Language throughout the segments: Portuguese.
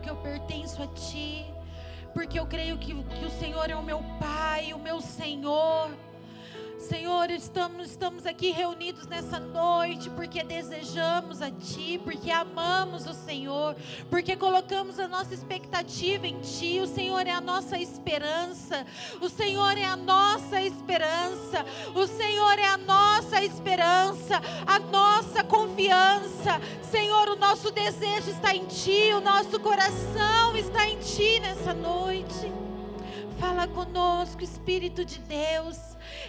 creio que eu pertenço a Ti, porque eu creio que, que o Senhor é o meu Pai, o meu Senhor. Senhor, estamos, estamos aqui reunidos nessa noite porque desejamos a Ti, porque amamos o Senhor, porque colocamos a nossa expectativa em Ti. O Senhor é a nossa esperança, o Senhor é a nossa esperança, o Senhor é a nossa esperança, a nossa confiança. Senhor, o nosso desejo está em Ti, o nosso coração está em Ti nessa noite. Fala conosco, Espírito de Deus.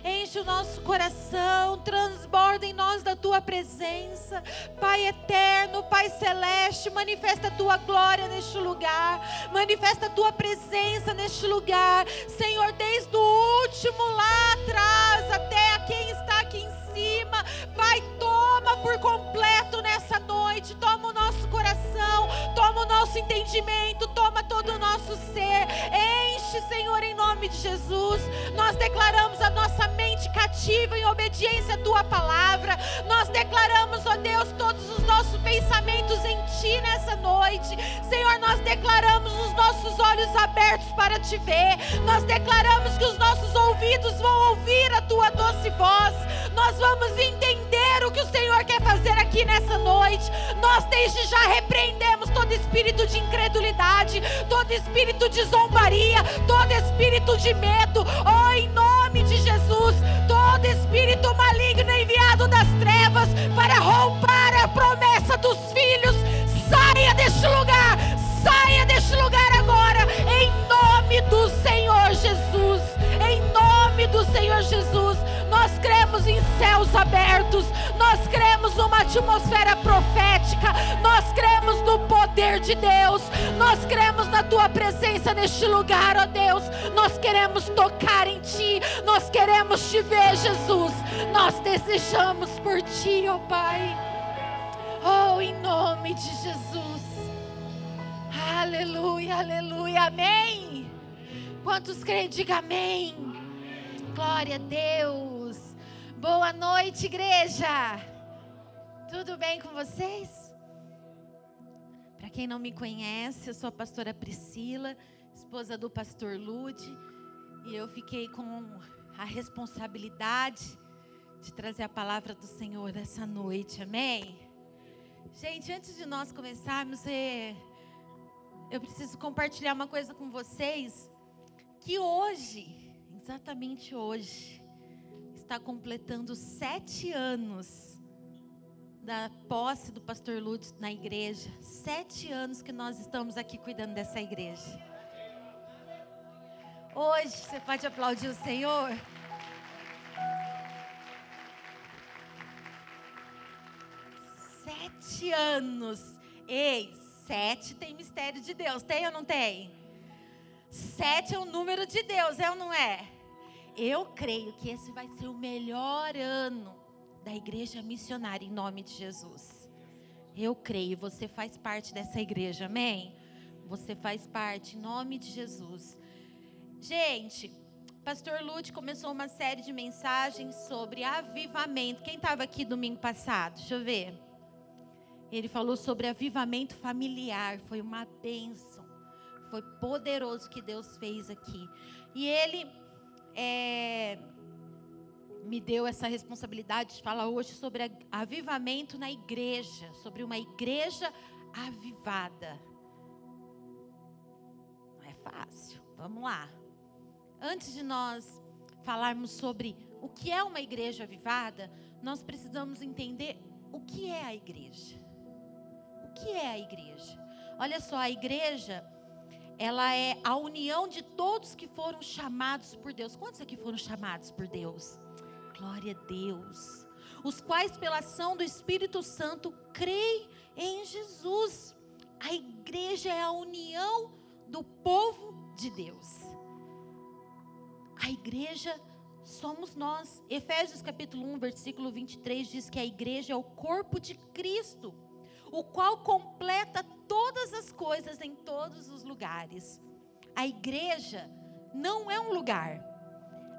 Enche o nosso coração, transborda em nós da tua presença. Pai eterno, Pai celeste, manifesta a tua glória neste lugar. Manifesta a tua presença neste lugar. Senhor, desde o último lá atrás até a quem está aqui em cima. Pai, toma por completo nessa noite. Toma o nosso coração, toma o nosso entendimento, toma todo o nosso ser. Enche, Senhor, em nome de Jesus. Nós declaramos a nossa mente cativa em obediência à tua palavra. Nós declaramos, ó Deus, todos os nossos pensamentos em ti nessa noite. Senhor, nós declaramos os nossos olhos abertos para te ver. Nós declaramos que os nossos ouvidos vão ouvir a tua doce voz. Nós vamos entender o que o Senhor quer fazer aqui nessa noite. Nós desde já repreendemos todo espírito de incredulidade, todo espírito de zombaria, todo espírito de medo. Oh, em nome de Jesus, todo espírito maligno enviado das trevas para roubar a promessa dos filhos, saia deste lugar, saia deste lugar agora, em nome do Senhor Jesus. Em nome do Senhor Jesus, nós cremos em céus abertos, nós cremos numa atmosfera profética, nós cremos no poder de Deus, nós cremos na tua presença neste lugar, ó Deus. Nós queremos tocar em ti, nós queremos te ver, Jesus. Nós desejamos por ti, ó Pai. Oh, em nome de Jesus. Aleluia, aleluia, amém. Quantos creem, diga amém. Glória a Deus. Boa noite, igreja. Tudo bem com vocês? Para quem não me conhece, eu sou a pastora Priscila, esposa do pastor Lude, e eu fiquei com a responsabilidade de trazer a palavra do Senhor essa noite. Amém. Gente, antes de nós começarmos, é, eu preciso compartilhar uma coisa com vocês que hoje, exatamente hoje, está completando sete anos da posse do pastor Lutz na igreja. Sete anos que nós estamos aqui cuidando dessa igreja. Hoje, você pode aplaudir o Senhor? Sete anos. Ei, sete tem mistério de Deus, tem ou não tem? Sete é o número de Deus, é ou não é? Eu creio que esse vai ser o melhor ano da igreja missionária em nome de Jesus. Eu creio, você faz parte dessa igreja, amém? Você faz parte em nome de Jesus. Gente, Pastor Lute começou uma série de mensagens sobre avivamento. Quem estava aqui domingo passado? Deixa eu ver. Ele falou sobre avivamento familiar. Foi uma bênção. Foi poderoso que Deus fez aqui. E ele é, me deu essa responsabilidade de falar hoje sobre avivamento na igreja, sobre uma igreja avivada. Não é fácil. Vamos lá. Antes de nós falarmos sobre o que é uma igreja avivada, nós precisamos entender o que é a igreja. O que é a igreja? Olha só, a igreja ela é a união de todos que foram chamados por Deus. Quantos aqui foram chamados por Deus? Glória a Deus. Os quais, pela ação do Espírito Santo, creem em Jesus. A igreja é a união do povo de Deus. A igreja somos nós. Efésios capítulo 1, versículo 23 diz que a igreja é o corpo de Cristo, o qual completa todas as coisas em todos os lugares. A igreja não é um lugar.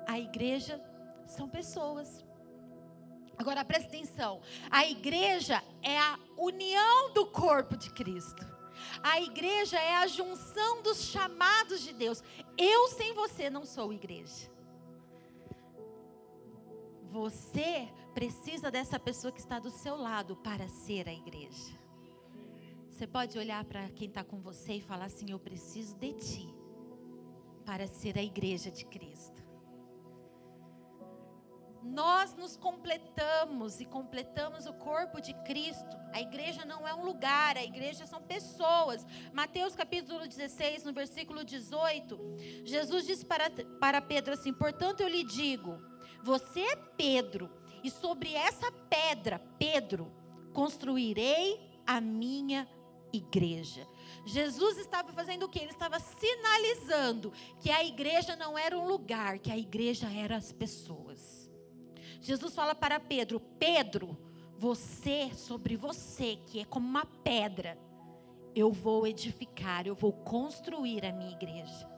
A igreja são pessoas. Agora presta atenção. A igreja é a união do corpo de Cristo. A igreja é a junção dos chamados de Deus. Eu sem você não sou igreja. Você precisa dessa pessoa que está do seu lado para ser a igreja. Você pode olhar para quem está com você e falar assim: Eu preciso de ti para ser a igreja de Cristo. Nós nos completamos e completamos o corpo de Cristo. A igreja não é um lugar, a igreja são pessoas. Mateus capítulo 16, no versículo 18, Jesus disse para, para Pedro assim: Portanto eu lhe digo, você é Pedro, e sobre essa pedra, Pedro, construirei a minha igreja. Jesus estava fazendo o que? Ele estava sinalizando que a igreja não era um lugar, que a igreja era as pessoas. Jesus fala para Pedro: Pedro, você, sobre você, que é como uma pedra, eu vou edificar, eu vou construir a minha igreja.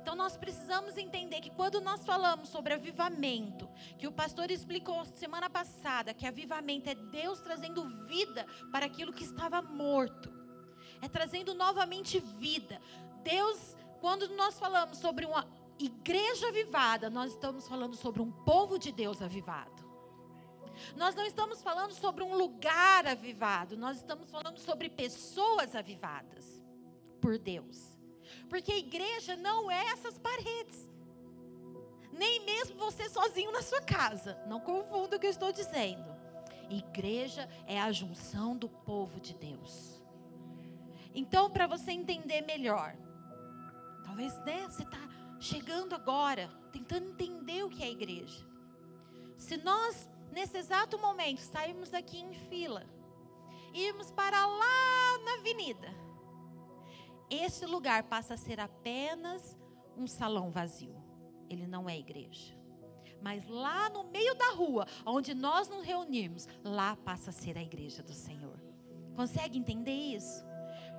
Então nós precisamos entender que quando nós falamos sobre avivamento, que o pastor explicou semana passada, que avivamento é Deus trazendo vida para aquilo que estava morto. É trazendo novamente vida. Deus, quando nós falamos sobre uma igreja avivada, nós estamos falando sobre um povo de Deus avivado. Nós não estamos falando sobre um lugar avivado, nós estamos falando sobre pessoas avivadas por Deus. Porque a igreja não é essas paredes. Nem mesmo você sozinho na sua casa. Não confunda o que eu estou dizendo. Igreja é a junção do povo de Deus. Então, para você entender melhor, talvez né, você está chegando agora, tentando entender o que é a igreja. Se nós, nesse exato momento, saímos daqui em fila, irmos para lá na avenida, esse lugar passa a ser apenas um salão vazio. Ele não é igreja. Mas lá no meio da rua, onde nós nos reunimos, lá passa a ser a igreja do Senhor. Consegue entender isso?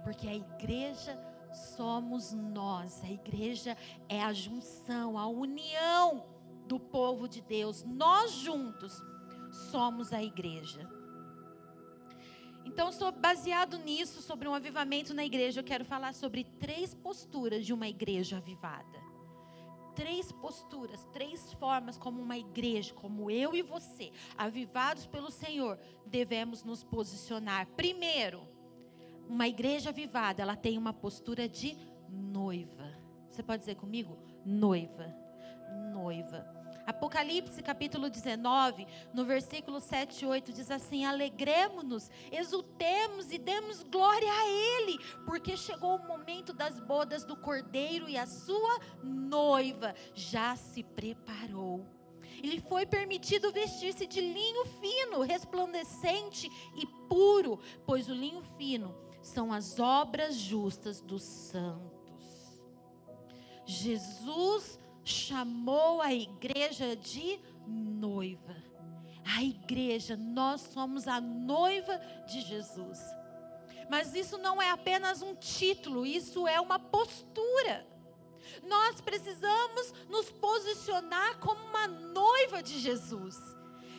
Porque a igreja somos nós. A igreja é a junção, a união do povo de Deus. Nós juntos somos a igreja. Então, baseado nisso, sobre um avivamento na igreja, eu quero falar sobre três posturas de uma igreja avivada. Três posturas, três formas como uma igreja, como eu e você, avivados pelo Senhor, devemos nos posicionar. Primeiro, uma igreja avivada, ela tem uma postura de noiva. Você pode dizer comigo? Noiva. Noiva. Apocalipse capítulo 19, no versículo 7 e 8, diz assim: Alegremos-nos, exultemos e demos glória a Ele, porque chegou o momento das bodas do cordeiro e a sua noiva já se preparou. Ele foi permitido vestir-se de linho fino, resplandecente e puro, pois o linho fino são as obras justas dos santos. Jesus chamou a igreja de noiva. A igreja, nós somos a noiva de Jesus. Mas isso não é apenas um título, isso é uma postura. Nós precisamos nos posicionar como uma noiva de Jesus.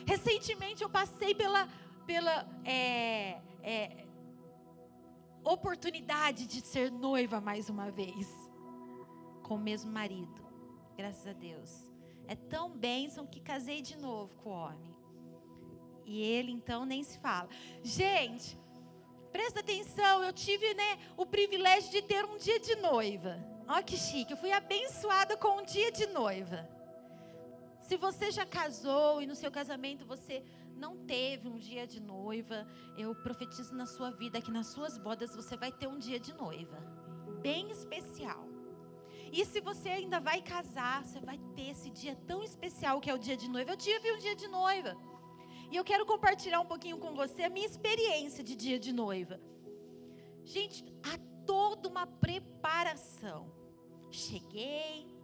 Recentemente eu passei pela, pela é, é, oportunidade de ser noiva mais uma vez, com o mesmo marido. Graças a Deus. É tão bênção que casei de novo com o homem. E ele então nem se fala. Gente, presta atenção, eu tive né, o privilégio de ter um dia de noiva. Olha que chique, eu fui abençoada com um dia de noiva. Se você já casou e no seu casamento você não teve um dia de noiva, eu profetizo na sua vida que nas suas bodas você vai ter um dia de noiva, bem especial. E se você ainda vai casar, você vai ter esse dia tão especial que é o dia de noiva. Eu tive um dia de noiva. E eu quero compartilhar um pouquinho com você a minha experiência de dia de noiva. Gente, há toda uma preparação. Cheguei,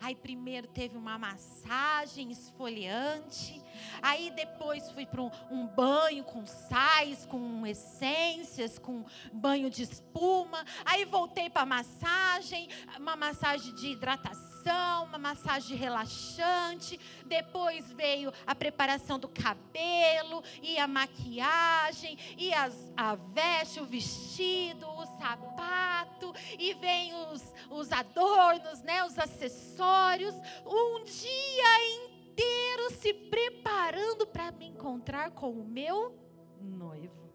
Aí primeiro teve uma massagem esfoliante. Aí depois fui para um, um, banho com sais, com essências, com banho de espuma. Aí voltei para massagem, uma massagem de hidratação, uma massagem relaxante. Depois veio a preparação do cabelo e a maquiagem e as, a veste, o vestido, os sapato, e vem os, os adornos, né, os acessórios. Um dia inteiro se preparando para me encontrar com o meu noivo.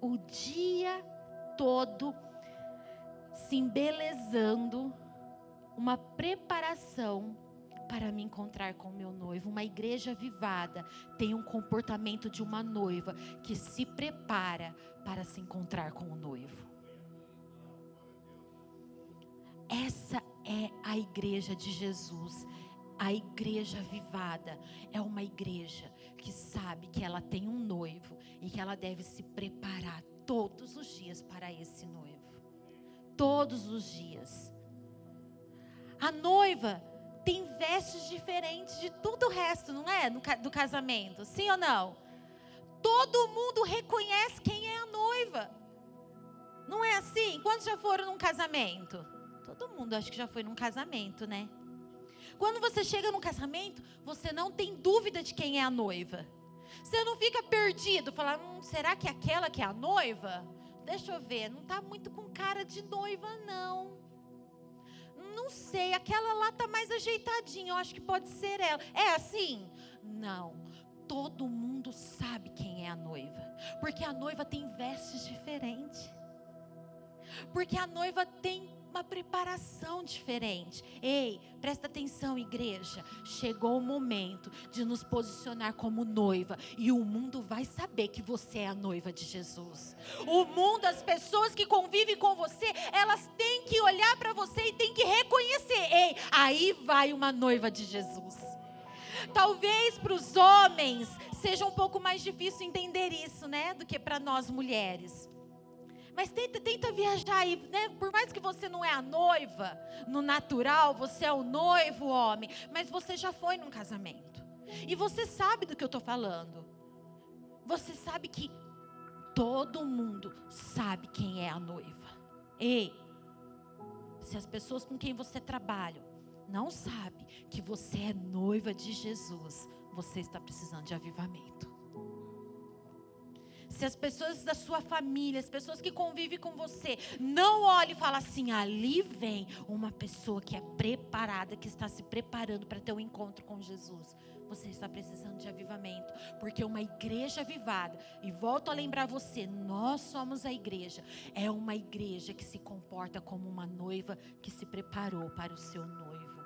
O dia todo se embelezando, uma preparação para me encontrar com meu noivo. Uma igreja avivada tem um comportamento de uma noiva que se prepara para se encontrar com o noivo. Essa é a igreja de Jesus. A igreja avivada é uma igreja que sabe que ela tem um noivo e que ela deve se preparar todos os dias para esse noivo. Todos os dias. A noiva tem vestes diferentes de tudo o resto, não é? Do casamento, sim ou não? Todo mundo reconhece quem é a noiva. Não é assim? Quantos já foram num casamento? Todo mundo acho que já foi num casamento, né? Quando você chega num casamento, você não tem dúvida de quem é a noiva. Você não fica perdido, falar, hum, será que é aquela que é a noiva? Deixa eu ver, não está muito com cara de noiva, não. Não sei, aquela lá está mais ajeitadinha, eu acho que pode ser ela. É assim? Não. Todo mundo sabe quem é a noiva, porque a noiva tem vestes diferentes. Porque a noiva tem uma preparação diferente. Ei, presta atenção, igreja. Chegou o momento de nos posicionar como noiva e o mundo vai saber que você é a noiva de Jesus. O mundo, as pessoas que convivem com você, elas têm que olhar para você e têm que reconhecer. Ei, aí vai uma noiva de Jesus. Talvez para os homens seja um pouco mais difícil entender isso, né, do que para nós mulheres. Mas tenta, tenta viajar aí, né? Por mais que você não é a noiva, no natural, você é o noivo, homem, mas você já foi num casamento. E você sabe do que eu estou falando. Você sabe que todo mundo sabe quem é a noiva. Ei, se as pessoas com quem você trabalha não sabem que você é noiva de Jesus, você está precisando de avivamento se as pessoas da sua família, as pessoas que convivem com você, não olhem e falem assim: ali vem uma pessoa que é preparada, que está se preparando para ter um encontro com Jesus. Você está precisando de avivamento, porque uma igreja avivada, e volto a lembrar você, nós somos a igreja, é uma igreja que se comporta como uma noiva que se preparou para o seu noivo.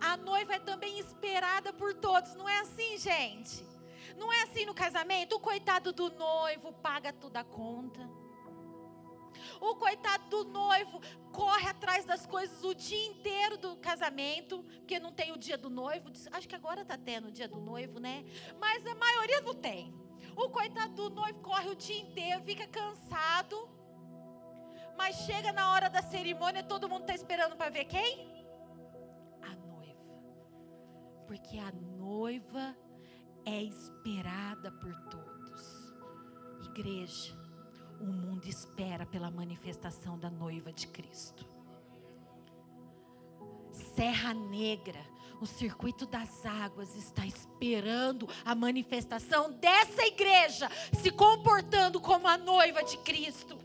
A noiva é também esperada por todos, não é assim, gente? Não é assim no casamento? O coitado do noivo paga toda a conta. O coitado do noivo corre atrás das coisas o dia inteiro do casamento, porque não tem o dia do noivo. Acho que agora está tendo o dia do noivo, né? Mas a maioria não tem. O coitado do noivo corre o dia inteiro, fica cansado. Mas chega na hora da cerimônia, todo mundo está esperando para ver quem? A noiva. Porque a noiva é esperada por todos. Igreja, o mundo espera pela manifestação da noiva de Cristo. Serra Negra, o circuito das águas está esperando a manifestação dessa igreja se comportando como a noiva de Cristo.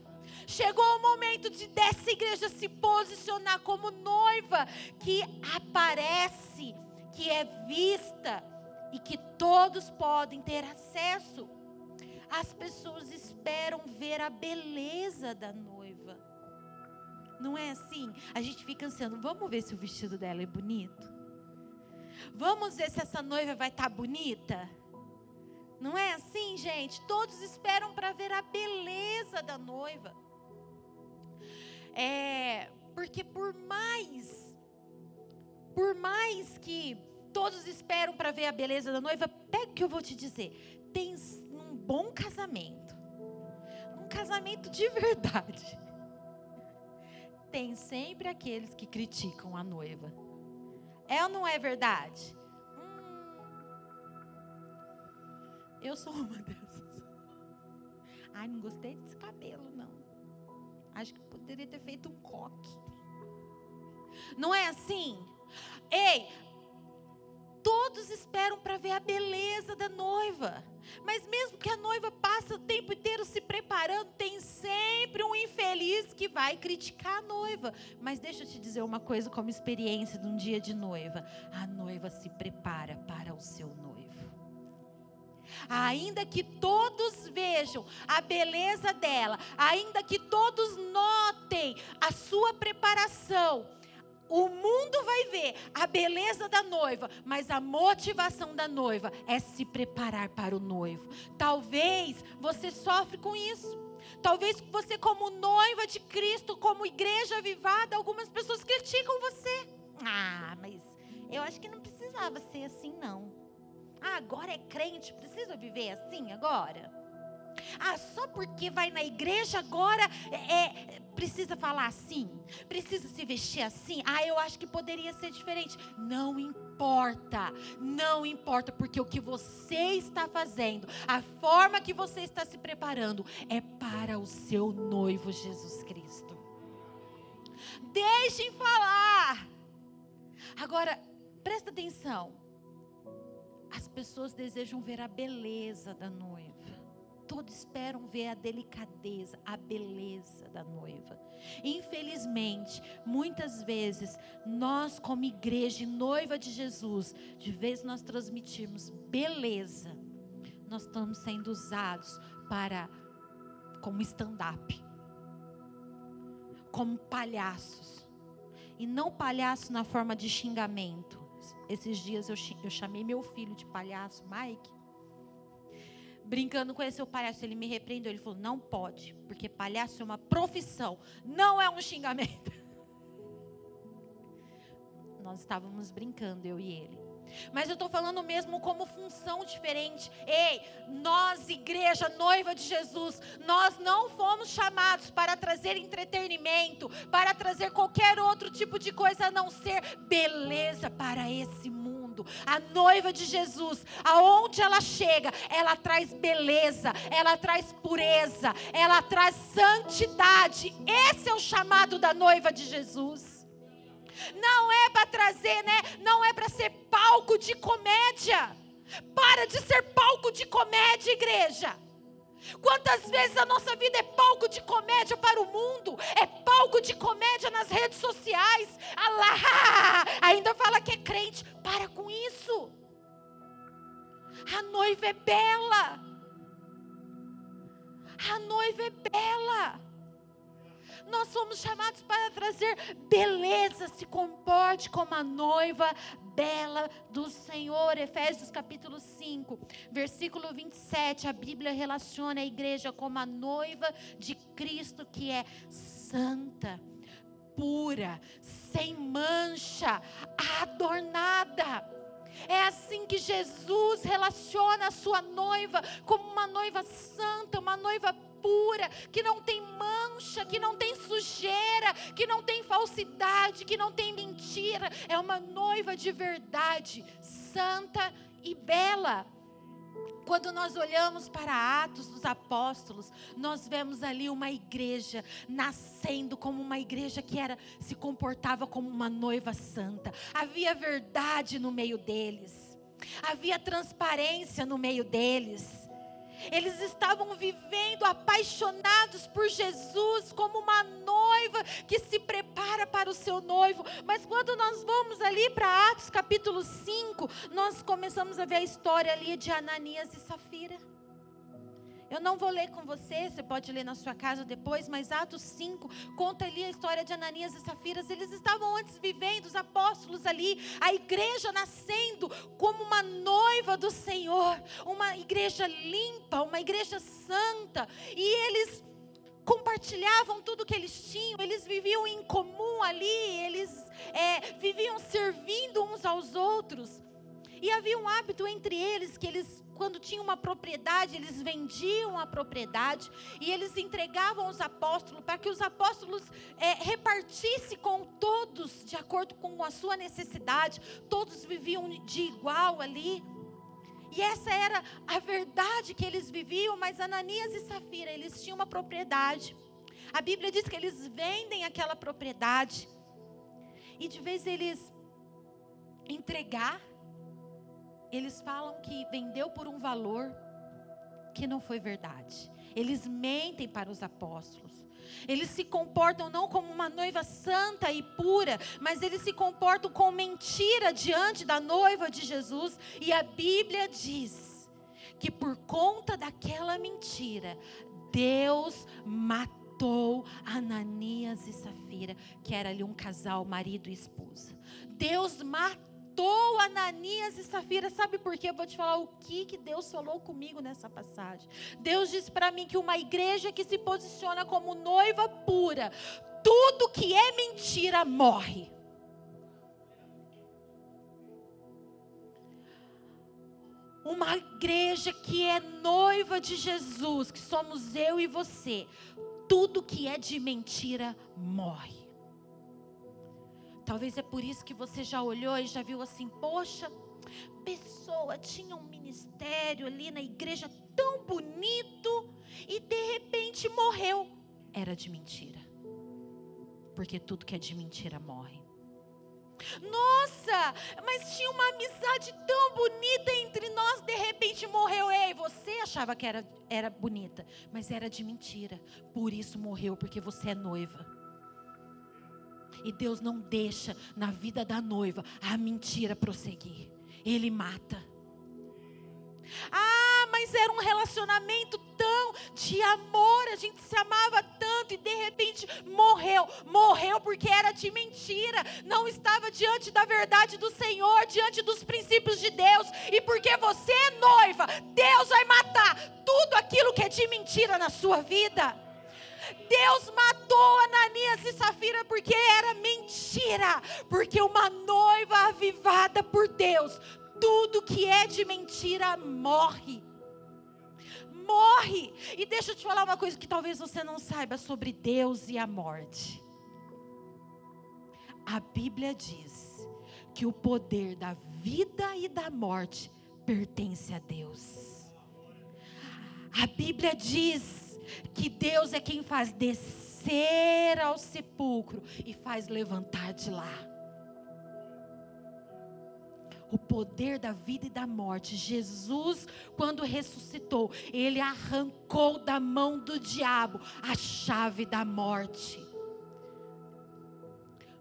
Chegou o momento de dessa igreja se posicionar como noiva que aparece, que é vista, e que todos podem ter acesso. As pessoas esperam ver a beleza da noiva. Não é assim? A gente fica ansiando, vamos ver se o vestido dela é bonito? Vamos ver se essa noiva vai estar tá bonita? Não é assim, gente? Todos esperam para ver a beleza da noiva. É, porque por mais, por mais que todos esperam para ver a beleza da noiva. Pega o que eu vou te dizer. Tem um bom casamento, um casamento de verdade. Tem sempre aqueles que criticam a noiva. É ou não é verdade? Hum, eu sou uma dessas. Ai, não gostei desse cabelo, não. Acho que poderia ter feito um coque. Não é assim? Ei, Todos esperam para ver a beleza da noiva. Mas mesmo que a noiva passe o tempo inteiro se preparando, tem sempre um infeliz que vai criticar a noiva. Mas deixa eu te dizer uma coisa como experiência de um dia de noiva. A noiva se prepara para o seu noivo. Ainda que todos vejam a beleza dela, ainda que todos notem a sua preparação, o mundo vai ver a beleza da noiva, mas a motivação da noiva é se preparar para o noivo. Talvez você sofre com isso. Talvez você, como noiva de Cristo, como igreja avivada, algumas pessoas criticam você. Ah, mas eu acho que não precisava ser assim, não. Ah, agora é crente, precisa viver assim agora? Ah, só porque vai na igreja agora é, é, precisa falar assim, precisa se vestir assim. Ah, eu acho que poderia ser diferente. Não importa, não importa, porque o que você está fazendo, a forma que você está se preparando, é para o seu noivo Jesus Cristo. Deixem falar. Agora, presta atenção. As pessoas desejam ver a beleza da noiva todos esperam ver a delicadeza, a beleza da noiva. Infelizmente, muitas vezes, nós, como igreja e noiva de Jesus, de vez nós transmitirmos beleza, nós estamos sendo usados para como stand-up, como palhaços. E não palhaço na forma de xingamento. Esses dias eu, eu chamei meu filho de palhaço, Mike brincando com esse palhaço, ele me repreendeu. Ele falou: não pode, porque palhaço é uma profissão, não é um xingamento. Nós estávamos brincando, eu e ele. Mas eu estou falando mesmo como função diferente. Ei, nós, igreja, noiva de Jesus, nós não fomos chamados para trazer entretenimento, para trazer qualquer outro tipo de coisa a não ser beleza para esse mundo mundo. A noiva de Jesus, aonde ela chega, ela traz beleza, ela traz pureza, ela traz santidade. Esse é o chamado da noiva de Jesus. Não é para trazer, né? Não é para ser palco de comédia. Para de ser palco de comédia, igreja. Quantas vezes a nossa vida é palco de comédia para o mundo, é palco de comédia nas redes sociais. Allah, A noiva é bela. A noiva é bela. Nós somos chamados para trazer beleza, se comporte como a noiva bela do Senhor. Efésios capítulo 5, versículo 27. A Bíblia relaciona a igreja como a noiva de Cristo que é santa, pura, sem mancha, adornada. É assim que Jesus relaciona a sua noiva como uma noiva santa, uma noiva pura, que não tem mancha, que não tem sujeira, que não tem falsidade, que não tem mentira. É uma noiva de verdade, santa e bela. Quando nós olhamos para Atos dos Apóstolos, nós vemos ali uma igreja nascendo como uma igreja que era se comportava como uma noiva santa. Havia verdade no meio deles. Havia transparência no meio deles. Eles estavam vivendo apaixonados por Jesus, como uma noiva que se prepara para o seu noivo. Mas quando nós vamos ali para Atos capítulo 5, nós começamos a ver a história ali de Ananias e Safira. Eu não vou ler com você, você pode ler na sua casa depois, mas Atos 5 conta ali a história de Ananias e Safiras. Eles estavam antes vivendo, os apóstolos ali, a igreja nascendo como uma noiva do Senhor, uma igreja limpa, uma igreja santa, e eles compartilhavam tudo que eles tinham, eles viviam em comum ali, eles é, viviam servindo uns aos outros. E havia um hábito entre eles que eles quando tinham uma propriedade, eles vendiam a propriedade e eles entregavam aos apóstolos para que os apóstolos é, repartissem com todos de acordo com a sua necessidade. Todos viviam de igual ali. E essa era a verdade que eles viviam, mas Ananias e Safira, eles tinham uma propriedade. A Bíblia diz que eles vendem aquela propriedade. E de vez eles entregar eles falam que vendeu por um valor que não foi verdade. Eles mentem para os apóstolos. Eles se comportam não como uma noiva santa e pura, mas eles se comportam com mentira diante da noiva de Jesus. E a Bíblia diz que por conta daquela mentira, Deus matou Ananias e Safira, que era ali um casal, marido e esposa. Deus matou matou Ananias e Safira. Sabe por quê? Eu vou te falar o que, que Deus falou comigo nessa passagem. Deus disse para mim que uma igreja que se posiciona como noiva pura, tudo que é mentira morre. Uma igreja que é noiva de Jesus, que somos eu e você, tudo que é de mentira morre. Talvez é por isso que você já olhou e já viu assim: poxa, pessoa tinha um ministério ali na igreja tão bonito e de repente morreu. Era de mentira. Porque tudo que é de mentira morre. Nossa, mas tinha uma amizade tão bonita entre nós, de repente morreu. Ei, você achava que era, era bonita, mas era de mentira. Por isso morreu, porque você é noiva. E Deus não deixa na vida da noiva a mentira prosseguir. Ele mata. Ah, mas era um relacionamento tão de amor, a gente se amava tanto e de repente morreu. Morreu porque era de mentira, não estava diante da verdade do Senhor, diante dos princípios de Deus. E porque você é noiva, Deus vai matar tudo aquilo que é de mentira na sua vida. Deus matou Ananias e Safira porque era mentira. Porque uma noiva avivada por Deus, tudo que é de mentira morre. Morre. E deixa eu te falar uma coisa que talvez você não saiba sobre Deus e a morte. A Bíblia diz que o poder da vida e da morte pertence a Deus. A Bíblia diz que Deus é quem faz descer ao sepulcro e faz levantar de lá. O poder da vida e da morte. Jesus, quando ressuscitou, ele arrancou da mão do diabo a chave da morte.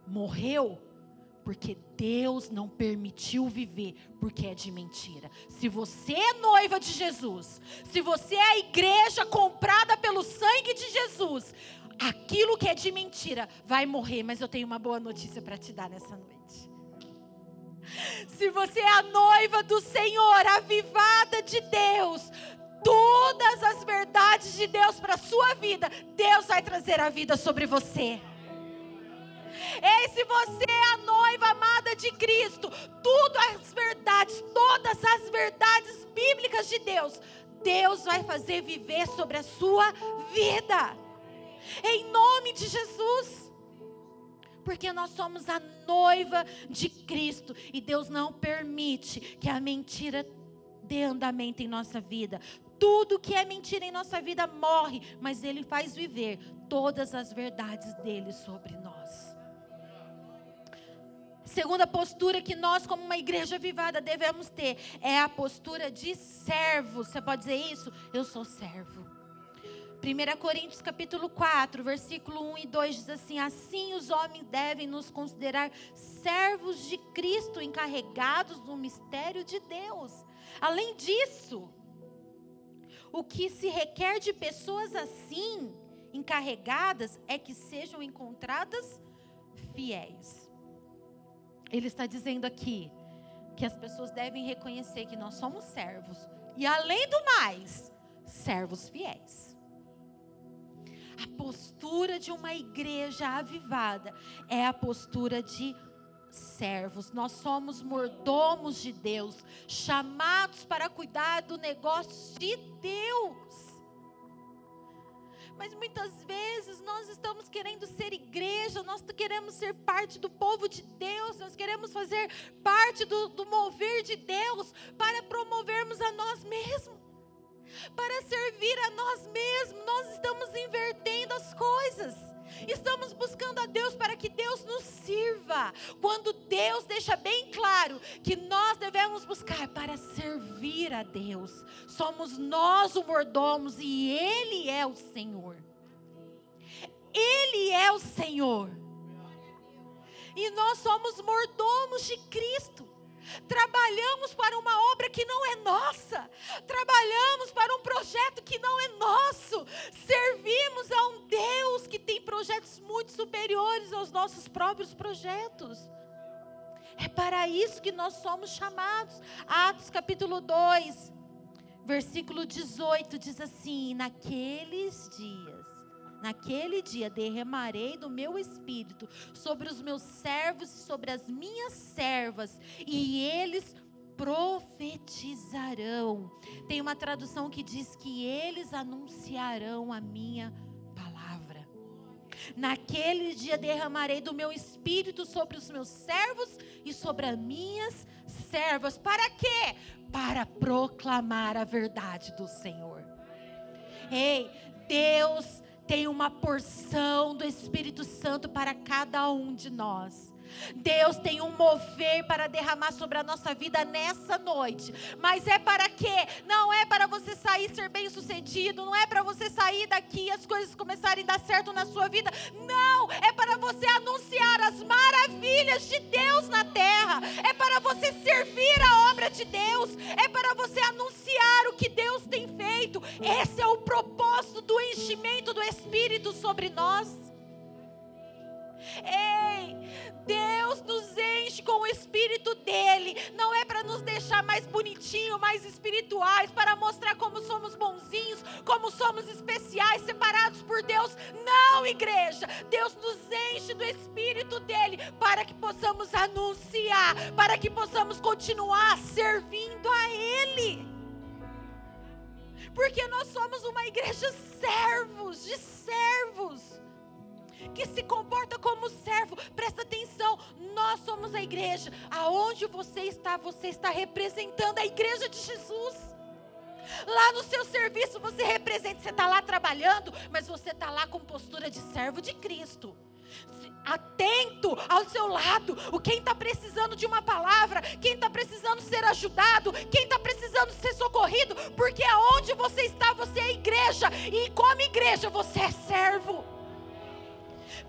Morreu porque Deus não permitiu viver, porque é de mentira. Se você é noiva de Jesus, se você é a igreja comprada pelo sangue de Jesus, aquilo que é de mentira vai morrer. Mas eu tenho uma boa notícia para te dar nessa noite. Se você é a noiva do Senhor, avivada de Deus, todas as verdades de Deus para a sua vida, Deus vai trazer a vida sobre você. Ei, se você é a noiva amada de Cristo, tudo as verdades, todas as verdades bíblicas de Deus, Deus vai fazer viver sobre a sua vida. Em nome de Jesus. Porque nós somos a noiva de Cristo e Deus não permite que a mentira dê andamento em nossa vida. Tudo que é mentira em nossa vida morre, mas Ele faz viver todas as verdades dele sobre nós. Segunda postura que nós, como uma igreja vivada, devemos ter é a postura de servo. Você pode dizer isso? Eu sou servo. 1 Coríntios capítulo 4, versículo 1 e 2 diz assim: Assim os homens devem nos considerar servos de Cristo, encarregados do mistério de Deus. Além disso, o que se requer de pessoas assim, encarregadas, é que sejam encontradas fiéis. Ele está dizendo aqui que as pessoas devem reconhecer que nós somos servos e, além do mais, servos fiéis. A postura de uma igreja avivada é a postura de servos. Nós somos mordomos de Deus, chamados para cuidar do negócio de Deus. Mas muitas vezes nós estamos querendo ser igreja, nós queremos ser parte do povo de Deus, nós queremos fazer parte do, do mover de Deus para promovermos a nós mesmos, para servir a nós mesmos. Nós estamos invertendo as coisas. Estamos buscando a Deus para que Deus nos sirva. Quando Deus deixa bem claro que nós devemos buscar para servir a Deus, somos nós o mordomos e Ele é o Senhor. Ele é o Senhor. E nós somos mordomos de Cristo. Trabalhamos para uma obra que não é nossa. Trabalhamos para um projeto que não é nosso. Servimos a um Deus que tem projetos muito superiores aos nossos próprios projetos. É para isso que nós somos chamados. Atos capítulo 2, versículo 18 diz assim: Naqueles dias Naquele dia derramarei do meu espírito sobre os meus servos e sobre as minhas servas, e eles profetizarão. Tem uma tradução que diz que eles anunciarão a minha palavra. Naquele dia derramarei do meu espírito sobre os meus servos e sobre as minhas servas. Para quê? Para proclamar a verdade do Senhor. Ei, Deus tem uma porção do Espírito Santo para cada um de nós. Deus tem um mover para derramar sobre a nossa vida nessa noite. Mas é para quê? Não é para você sair ser bem sucedido, não é para você sair daqui e as coisas começarem a dar certo na sua vida. Não, é para você anunciar as maravilhas de Deus na terra. É para você servir a obra de Deus. É para você anunciar o que Deus tem feito. Esse é o propósito do enchimento do Espírito sobre nós. Ei, Deus nos enche com o Espírito dele. Não é para nos deixar mais bonitinho, mais espirituais, para mostrar como somos bonzinhos, como somos especiais, separados por Deus. Não, igreja. Deus nos enche do Espírito dele para que possamos anunciar, para que possamos continuar servindo a Ele. Porque nós somos uma igreja servos, de servos que se comporta como servo. Presta atenção, nós somos a igreja. Aonde você está, você está representando a igreja de Jesus. Lá no seu serviço você representa, você está lá trabalhando, mas você está lá com postura de servo de Cristo. Atento ao seu lado, o quem está precisando de uma palavra, quem está precisando ser ajudado, quem está precisando ser socorrido, porque aonde você está, você é igreja, e como igreja você é servo.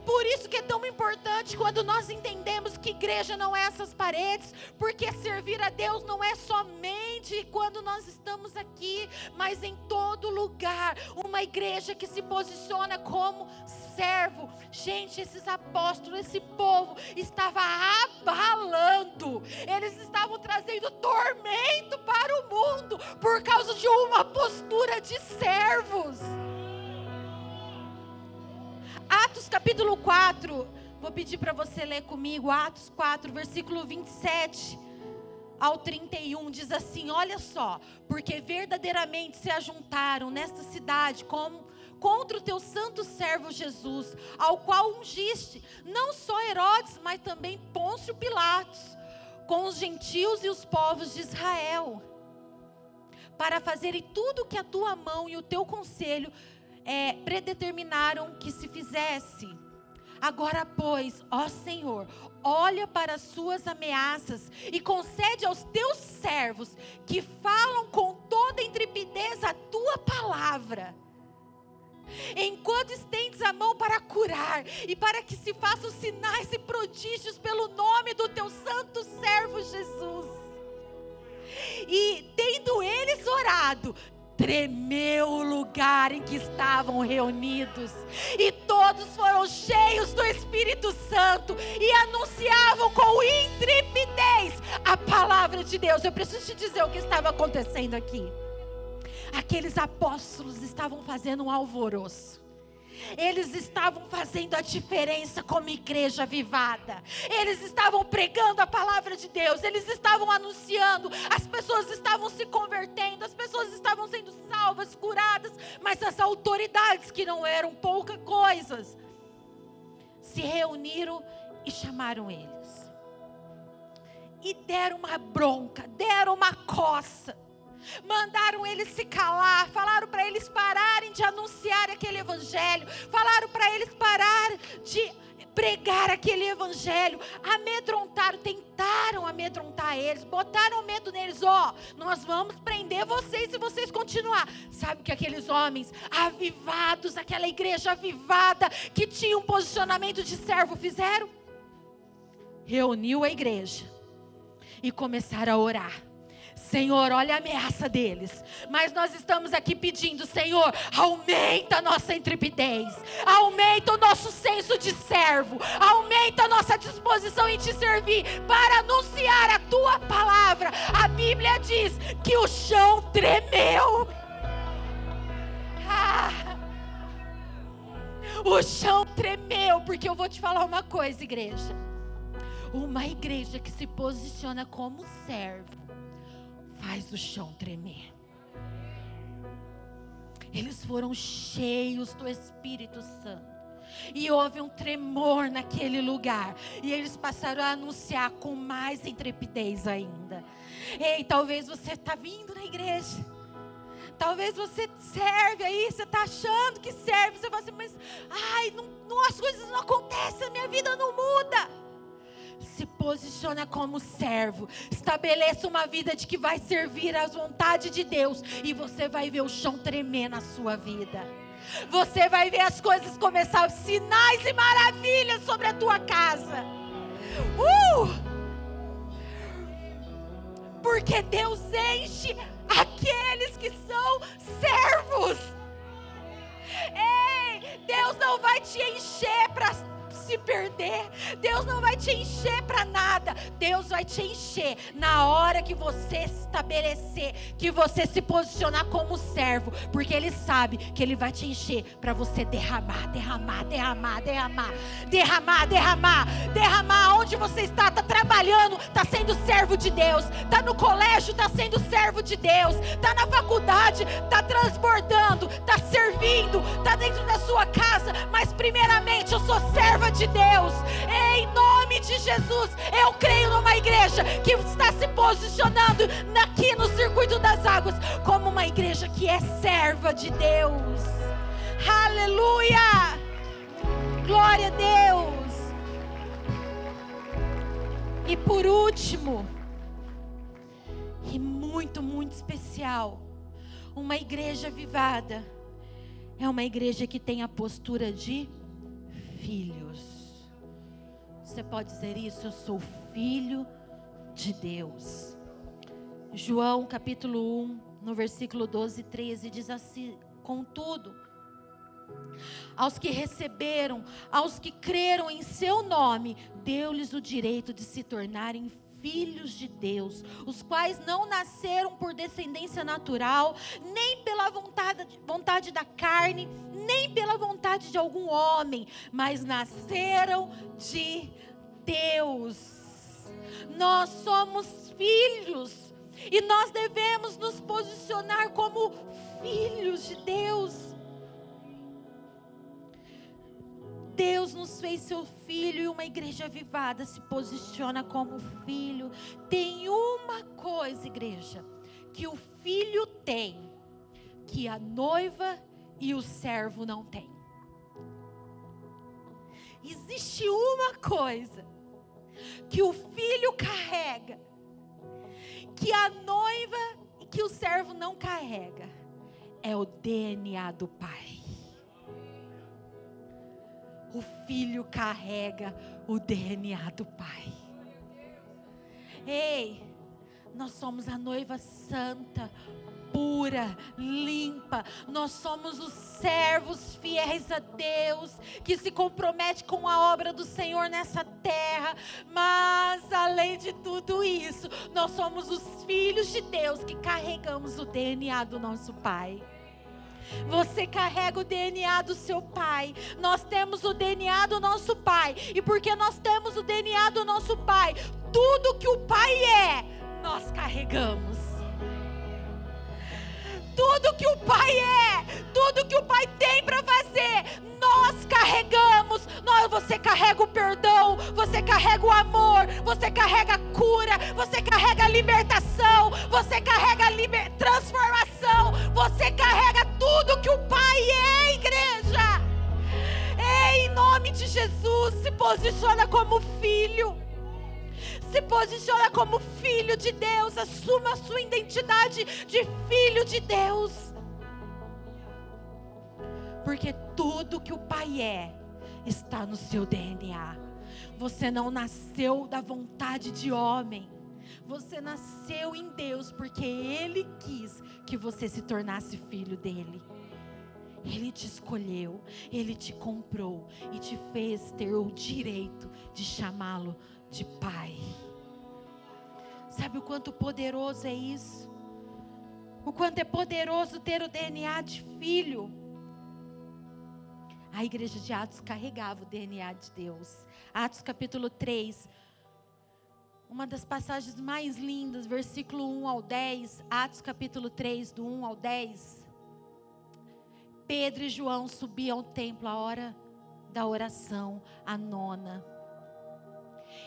Por isso que é tão importante quando nós entendemos que igreja não é essas paredes, porque servir a Deus não é somente quando nós estamos aqui, mas em todo lugar. Uma igreja que se posiciona como servo. Gente, esses apóstolos, esse povo estava abalando. Eles estavam trazendo tormento para o mundo por causa de uma postura de servos. Atos capítulo 4, vou pedir para você ler comigo, Atos 4, versículo 27 ao 31, diz assim: Olha só, porque verdadeiramente se ajuntaram nesta cidade como contra o teu santo servo Jesus, ao qual ungiste, não só Herodes, mas também Pôncio Pilatos, com os gentios e os povos de Israel, para fazerem tudo o que a tua mão e o teu conselho é, predeterminaram que se fizesse. Agora, pois, ó Senhor, olha para as suas ameaças e concede aos teus servos que falam com toda intrepidez a tua palavra. Enquanto estendes a mão para curar e para que se façam sinais e prodígios pelo nome do teu santo servo Jesus. E tendo eles orado, tremeu o lugar em que estavam reunidos, e todos foram cheios do Espírito Santo e anunciavam com intrepidez a palavra de Deus. Eu preciso te dizer o que estava acontecendo aqui. Aqueles apóstolos estavam fazendo um alvoroço. Eles estavam fazendo a diferença como igreja vivada. Eles estavam pregando a palavra de Deus. Eles estavam anunciando. As pessoas estavam se convertendo. As pessoas estavam sendo salvas, curadas. Mas as autoridades, que não eram pouca coisas, se reuniram e chamaram eles. E deram uma bronca, deram uma coça. Mandaram eles se calar, falaram para eles pararem de anunciar aquele evangelho, falaram para eles parar de pregar aquele evangelho, amedrontaram, tentaram amedrontar eles, botaram medo neles, ó, oh, nós vamos prender vocês se vocês continuar. Sabe que aqueles homens avivados, aquela igreja avivada que tinha um posicionamento de servo fizeram? Reuniu a igreja e começaram a orar Senhor, olha a ameaça deles. Mas nós estamos aqui pedindo, Senhor, aumenta a nossa intrepidez, aumenta o nosso senso de servo, aumenta a nossa disposição em te servir para anunciar a tua palavra. A Bíblia diz que o chão tremeu. Ah, o chão tremeu, porque eu vou te falar uma coisa, igreja. Uma igreja que se posiciona como servo faz o chão tremer. Eles foram cheios do Espírito Santo. E houve um tremor naquele lugar. E eles passaram a anunciar com mais intrepidez ainda. Ei, talvez você está vindo na igreja. Talvez você serve aí, você está achando que serve. Você fala assim, mas ai, não, não, as coisas não acontecem, a minha vida não muda se posiciona como servo, estabeleça uma vida de que vai servir às vontades de Deus e você vai ver o chão tremer na sua vida. Você vai ver as coisas começar, sinais e maravilhas sobre a tua casa. Uh! Porque Deus enche aqueles que são servos. Ei, Deus não vai te encher para se perder. Deus não vai te encher para nada. Deus vai te encher na hora que você estabelecer, que você se posicionar como servo, porque Ele sabe que Ele vai te encher para você derramar, derramar, derramar, derramar, derramar, derramar, derramar. Onde você está, está trabalhando, está sendo servo de Deus, está no colégio, está sendo servo de Deus, está na faculdade, está transbordando, está servindo, está dentro da sua casa, mas primeiramente eu sou serva de Deus. Em nome de Jesus, eu creio numa igreja que está se posicionando aqui no circuito das águas como uma igreja que é serva de Deus. Aleluia! Glória a Deus. E por último, e muito, muito especial, uma igreja vivada é uma igreja que tem a postura de filhos. Você pode dizer isso? Eu sou filho de Deus. João capítulo 1, no versículo 12 e 13, diz assim: Contudo, aos que receberam, aos que creram em seu nome, deu-lhes o direito de se tornarem filhos de Deus, os quais não nasceram por descendência natural, nem pela vontade, vontade da carne, nem pela vontade de algum homem, mas nasceram de Deus. Nós somos filhos e nós devemos nos posicionar como filhos de Deus. Deus nos fez seu filho e uma igreja avivada se posiciona como filho. Tem uma coisa, igreja, que o filho tem, que a noiva e o servo não têm. Existe uma coisa que o filho carrega, que a noiva e que o servo não carrega, é o DNA do pai o filho carrega o DNA do pai. Ei, nós somos a noiva santa, pura, limpa. Nós somos os servos fiéis a Deus, que se compromete com a obra do Senhor nessa terra. Mas, além de tudo isso, nós somos os filhos de Deus que carregamos o DNA do nosso Pai. Você carrega o DNA do seu pai. Nós temos o DNA do nosso pai. E porque nós temos o DNA do nosso pai, tudo que o pai é, nós carregamos. Tudo que o pai é, tudo que o pai tem para fazer, nós carregamos. Nós, você carrega o perdão, você carrega o amor, você carrega a cura, você carrega a libertação, você carrega a liber... transformação, você carrega tudo que o Pai é, igreja. Ei, em nome de Jesus, se posiciona como filho se posiciona como filho de Deus, assuma a sua identidade de filho de Deus. Porque tudo que o Pai é está no seu DNA. Você não nasceu da vontade de homem. Você nasceu em Deus porque Ele quis que você se tornasse filho dele. Ele te escolheu, Ele te comprou e te fez ter o direito de chamá-lo de Pai. Sabe o quanto poderoso é isso? O quanto é poderoso ter o DNA de filho. A igreja de Atos carregava o DNA de Deus. Atos capítulo 3. Uma das passagens mais lindas, versículo 1 ao 10, Atos capítulo 3, do 1 ao 10. Pedro e João subiam ao templo a hora da oração, a nona.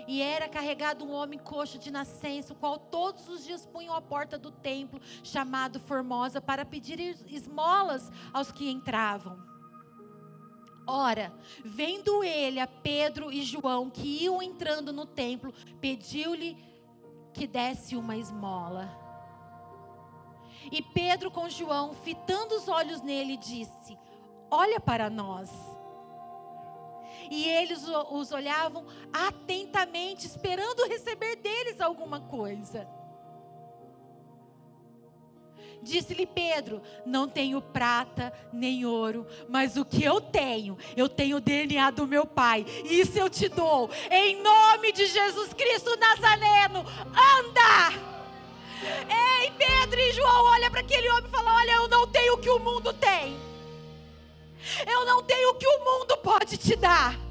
E era carregado um homem coxo de nascença, o qual todos os dias punham a porta do templo, chamado Formosa, para pedir esmolas aos que entravam. Ora, vendo ele a Pedro e João que iam entrando no templo, pediu-lhe que desse uma esmola. E Pedro com João, fitando os olhos nele, disse: Olha para nós. E eles os olhavam atentamente, esperando receber deles alguma coisa. Disse-lhe Pedro: Não tenho prata nem ouro, mas o que eu tenho, eu tenho o DNA do meu pai, e isso eu te dou, em nome de Jesus Cristo Nazareno, anda! Ei, Pedro e João, olha para aquele homem e fala: Olha, eu não tenho o que o mundo tem, eu não tenho o que o mundo pode te dar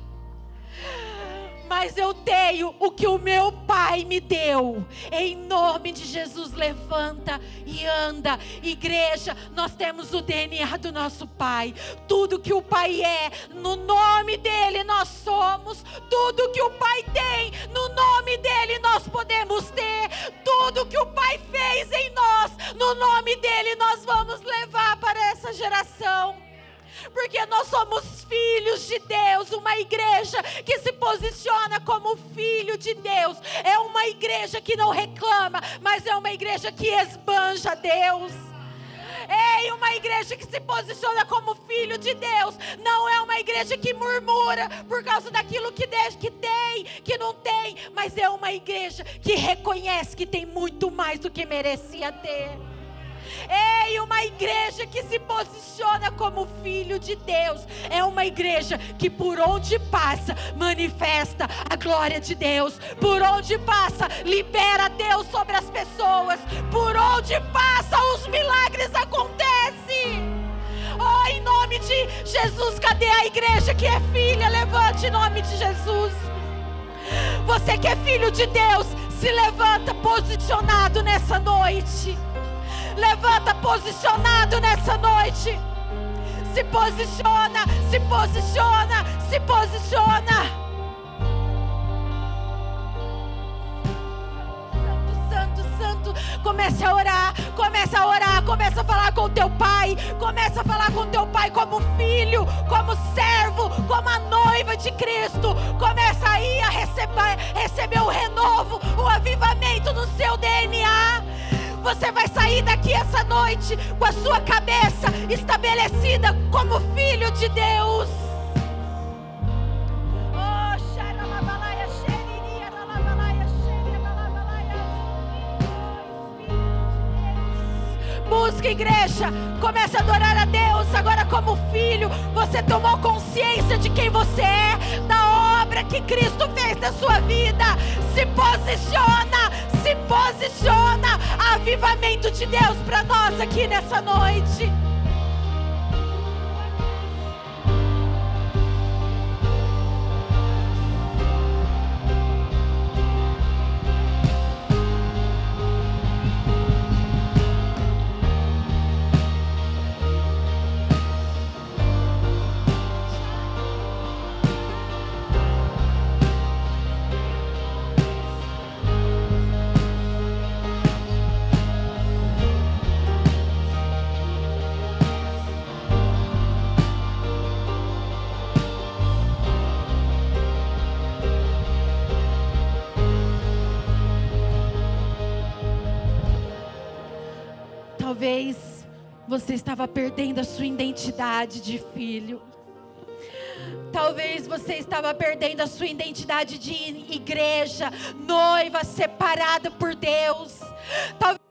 mas eu tenho o que o meu Pai me deu. Em nome de Jesus, levanta e anda. Igreja, nós temos o DNA do nosso Pai. Tudo que o Pai é, no nome dele nós somos. Tudo que o Pai tem, no nome dele nós podemos ter. Tudo que o Pai fez em nós, no nome dele nós vamos levar para essa geração porque nós somos filhos de Deus, uma igreja que se posiciona como filho de Deus, é uma igreja que não reclama, mas é uma igreja que esbanja Deus. Ei, uma igreja que se posiciona como filho de Deus, não é uma igreja que murmura por causa daquilo que, de, que tem, que não tem, mas é uma igreja que reconhece que tem muito mais do que merecia ter. Ei, uma igreja que se posiciona como filho de Deus. É uma igreja que por onde passa manifesta a glória de Deus. Por onde passa libera Deus sobre as pessoas. Por onde passa os milagres acontecem. Oh, em nome de Jesus, cadê a igreja que é filha? Levante em nome de Jesus. Você que é filho de Deus, se levanta posicionado nessa noite. Levanta posicionado nessa noite. Se posiciona, se posiciona, se posiciona. comece a orar, comece a orar, comece a falar com teu pai, comece a falar com teu pai como filho, como servo, como a noiva de Cristo. Começa aí a receber, receber o renovo, o avivamento no seu DNA. Você vai sair daqui essa noite com a sua cabeça estabelecida como filho de Deus. Busca igreja, comece a adorar a Deus agora como filho. Você tomou consciência de quem você é, da obra que Cristo fez na sua vida. Se posiciona, se posiciona. Avivamento de Deus para nós aqui nessa noite. Você estava perdendo a sua identidade de filho. Talvez você estava perdendo a sua identidade de igreja, noiva separada por Deus. Talvez